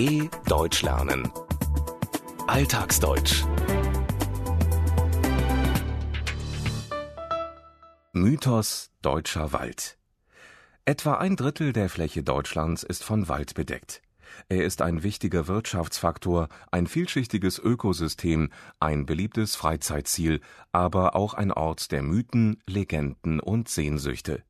DW Deutsch lernen. Alltagsdeutsch. Mythos Deutscher Wald. Etwa ein Drittel der Fläche Deutschlands ist von Wald bedeckt. Er ist ein wichtiger Wirtschaftsfaktor, ein vielschichtiges Ökosystem, ein beliebtes Freizeitziel, aber auch ein Ort der Mythen, Legenden und Sehnsüchte.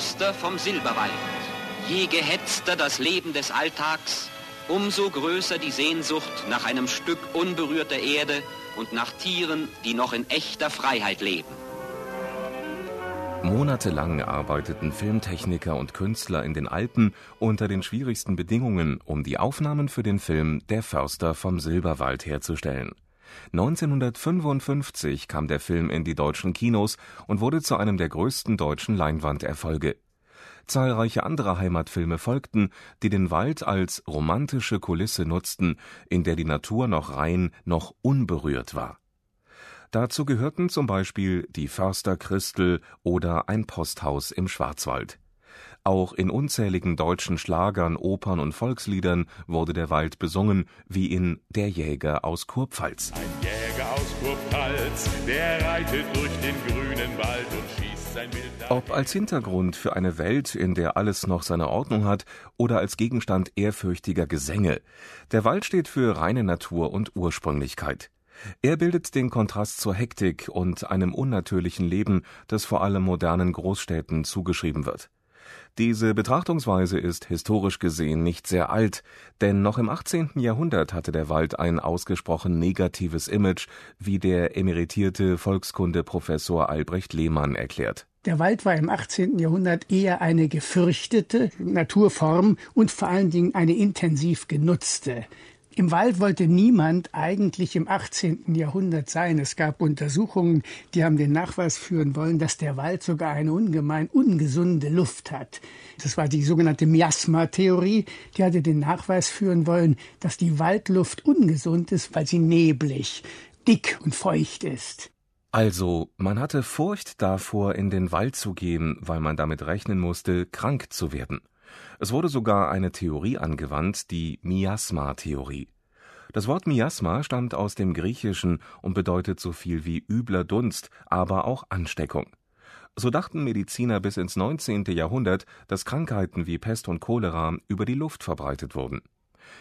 Förster vom Silberwald. Je gehetzter das Leben des Alltags, umso größer die Sehnsucht nach einem Stück unberührter Erde und nach Tieren, die noch in echter Freiheit leben. Monatelang arbeiteten Filmtechniker und Künstler in den Alpen unter den schwierigsten Bedingungen, um die Aufnahmen für den Film Der Förster vom Silberwald herzustellen. 1955 kam der Film in die deutschen Kinos und wurde zu einem der größten deutschen Leinwanderfolge. Zahlreiche andere Heimatfilme folgten, die den Wald als romantische Kulisse nutzten, in der die Natur noch rein, noch unberührt war. Dazu gehörten zum Beispiel Die Förster Christel oder Ein Posthaus im Schwarzwald. Auch in unzähligen deutschen Schlagern, Opern und Volksliedern wurde der Wald besungen, wie in Der Jäger aus Kurpfalz. Ein Jäger aus Kurpfalz, der reitet durch den grünen Wald und schießt sein Wild. Ob als Hintergrund für eine Welt, in der alles noch seine Ordnung hat, oder als Gegenstand ehrfürchtiger Gesänge. Der Wald steht für reine Natur und Ursprünglichkeit. Er bildet den Kontrast zur Hektik und einem unnatürlichen Leben, das vor allem modernen Großstädten zugeschrieben wird. Diese Betrachtungsweise ist historisch gesehen nicht sehr alt, denn noch im 18. Jahrhundert hatte der Wald ein ausgesprochen negatives Image, wie der emeritierte Volkskundeprofessor Albrecht Lehmann erklärt. Der Wald war im 18. Jahrhundert eher eine gefürchtete Naturform und vor allen Dingen eine intensiv genutzte. Im Wald wollte niemand eigentlich im 18. Jahrhundert sein. Es gab Untersuchungen, die haben den Nachweis führen wollen, dass der Wald sogar eine ungemein ungesunde Luft hat. Das war die sogenannte Miasma-Theorie. Die hatte den Nachweis führen wollen, dass die Waldluft ungesund ist, weil sie neblig, dick und feucht ist. Also, man hatte Furcht davor, in den Wald zu gehen, weil man damit rechnen musste, krank zu werden. Es wurde sogar eine Theorie angewandt, die Miasma-Theorie. Das Wort Miasma stammt aus dem Griechischen und bedeutet so viel wie übler Dunst, aber auch Ansteckung. So dachten Mediziner bis ins 19. Jahrhundert, dass Krankheiten wie Pest und Cholera über die Luft verbreitet wurden.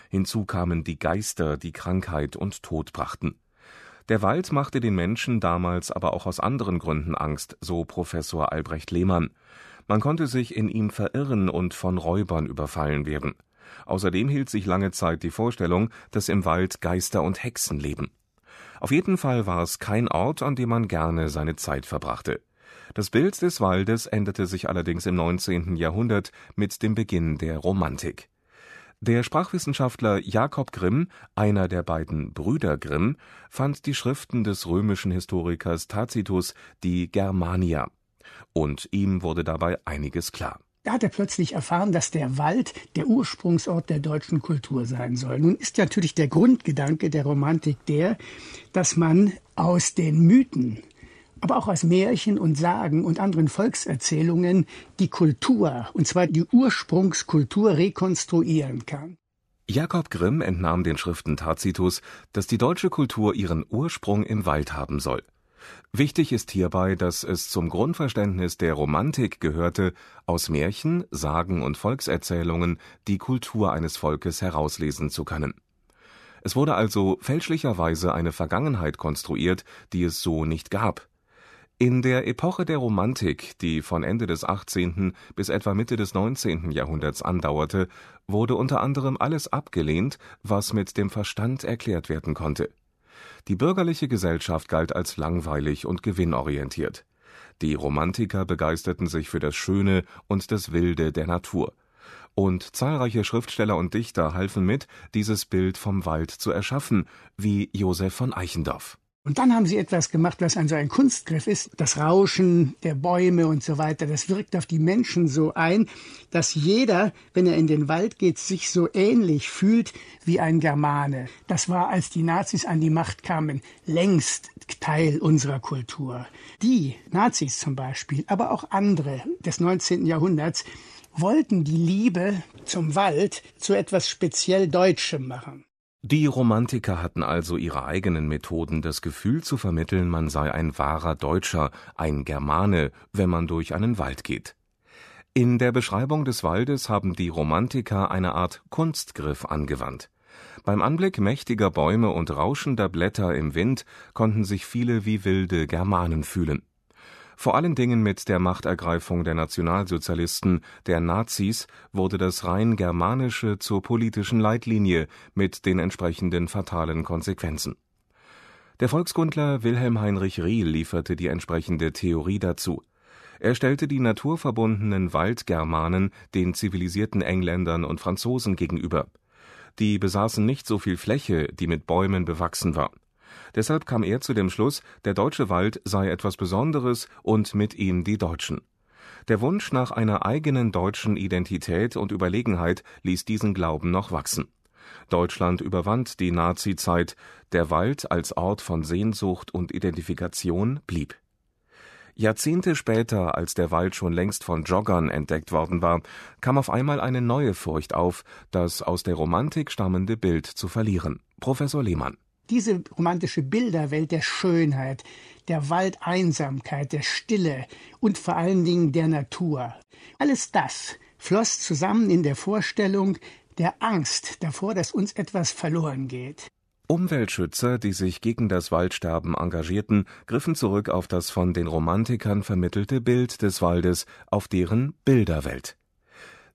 Hinzu kamen die Geister, die Krankheit und Tod brachten. Der Wald machte den Menschen damals aber auch aus anderen Gründen Angst, so Professor Albrecht Lehmann. Man konnte sich in ihm verirren und von Räubern überfallen werden. Außerdem hielt sich lange Zeit die Vorstellung, dass im Wald Geister und Hexen leben. Auf jeden Fall war es kein Ort, an dem man gerne seine Zeit verbrachte. Das Bild des Waldes änderte sich allerdings im 19. Jahrhundert mit dem Beginn der Romantik. Der Sprachwissenschaftler Jakob Grimm, einer der beiden Brüder Grimm, fand die Schriften des römischen Historikers Tacitus, die Germania und ihm wurde dabei einiges klar. Da hat er plötzlich erfahren, dass der Wald der Ursprungsort der deutschen Kultur sein soll. Nun ist natürlich der Grundgedanke der Romantik der, dass man aus den Mythen, aber auch aus Märchen und Sagen und anderen Volkserzählungen die Kultur, und zwar die Ursprungskultur, rekonstruieren kann. Jakob Grimm entnahm den Schriften Tacitus, dass die deutsche Kultur ihren Ursprung im Wald haben soll. Wichtig ist hierbei, dass es zum Grundverständnis der Romantik gehörte, aus Märchen, Sagen und Volkserzählungen die Kultur eines Volkes herauslesen zu können. Es wurde also fälschlicherweise eine Vergangenheit konstruiert, die es so nicht gab. In der Epoche der Romantik, die von Ende des 18. bis etwa Mitte des 19. Jahrhunderts andauerte, wurde unter anderem alles abgelehnt, was mit dem Verstand erklärt werden konnte. Die bürgerliche Gesellschaft galt als langweilig und gewinnorientiert. Die Romantiker begeisterten sich für das Schöne und das Wilde der Natur. Und zahlreiche Schriftsteller und Dichter halfen mit, dieses Bild vom Wald zu erschaffen, wie Joseph von Eichendorff Und dann haben sie etwas gemacht, was ein so ein Kunstgriff ist. Das Rauschen der Bäume und so weiter, das wirkt auf die Menschen so ein, dass jeder, wenn er in den Wald geht, sich so ähnlich fühlt wie ein Germane. Das war, als die Nazis an die Macht kamen, längst Teil unserer Kultur. Die Nazis zum Beispiel, aber auch andere des 19. Jahrhunderts, wollten die Liebe zum Wald zu etwas speziell Deutschem machen. Die Romantiker hatten also ihre eigenen Methoden, das Gefühl zu vermitteln, man sei ein wahrer Deutscher, ein Germane, wenn man durch einen Wald geht. In der Beschreibung des Waldes haben die Romantiker eine Art Kunstgriff angewandt. Beim Anblick mächtiger Bäume und rauschender Blätter im Wind konnten sich viele wie wilde Germanen fühlen vor allen Dingen mit der Machtergreifung der Nationalsozialisten, der Nazis, wurde das rein Germanische zur politischen Leitlinie mit den entsprechenden fatalen Konsequenzen. Der Volkskundler Wilhelm Heinrich Riehl lieferte die entsprechende Theorie dazu. Er stellte die naturverbundenen Waldgermanen den zivilisierten Engländern und Franzosen gegenüber. Die besaßen nicht so viel Fläche, die mit Bäumen bewachsen war Deshalb kam er zu dem Schluss, der deutsche Wald sei etwas Besonderes und mit ihm die Deutschen. Der Wunsch nach einer eigenen deutschen Identität und Überlegenheit ließ diesen Glauben noch wachsen. Deutschland überwand die Nazizeit, der Wald als Ort von Sehnsucht und Identifikation blieb. Jahrzehnte später, als der Wald schon längst von Joggern entdeckt worden war, kam auf einmal eine neue Furcht auf, das aus der Romantik stammende Bild zu verlieren. Professor Lehmann diese romantische Bilderwelt der Schönheit, der Waldeinsamkeit, der Stille und vor allen Dingen der Natur. Alles das floss zusammen in der Vorstellung der Angst davor, dass uns etwas verloren geht. Umweltschützer, die sich gegen das Waldsterben engagierten, griffen zurück auf das von den Romantikern vermittelte Bild des Waldes, auf deren Bilderwelt.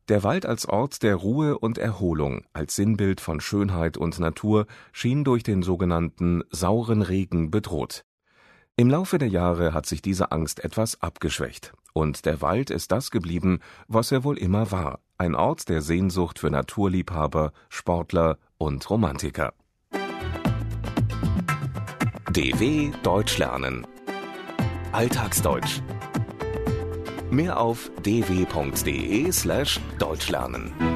Der Wald als Ort der Ruhe und Erholung, als Sinnbild von Schönheit und Natur, schien durch den sogenannten sauren Regen bedroht. Im Laufe der Jahre hat sich diese Angst etwas abgeschwächt, und der Wald ist das geblieben, was er wohl immer war, ein Ort der Sehnsucht für Naturliebhaber, Sportler und Romantiker. DW Deutsch lernen Alltagsdeutsch Mehr auf dw.de/deutschlernen.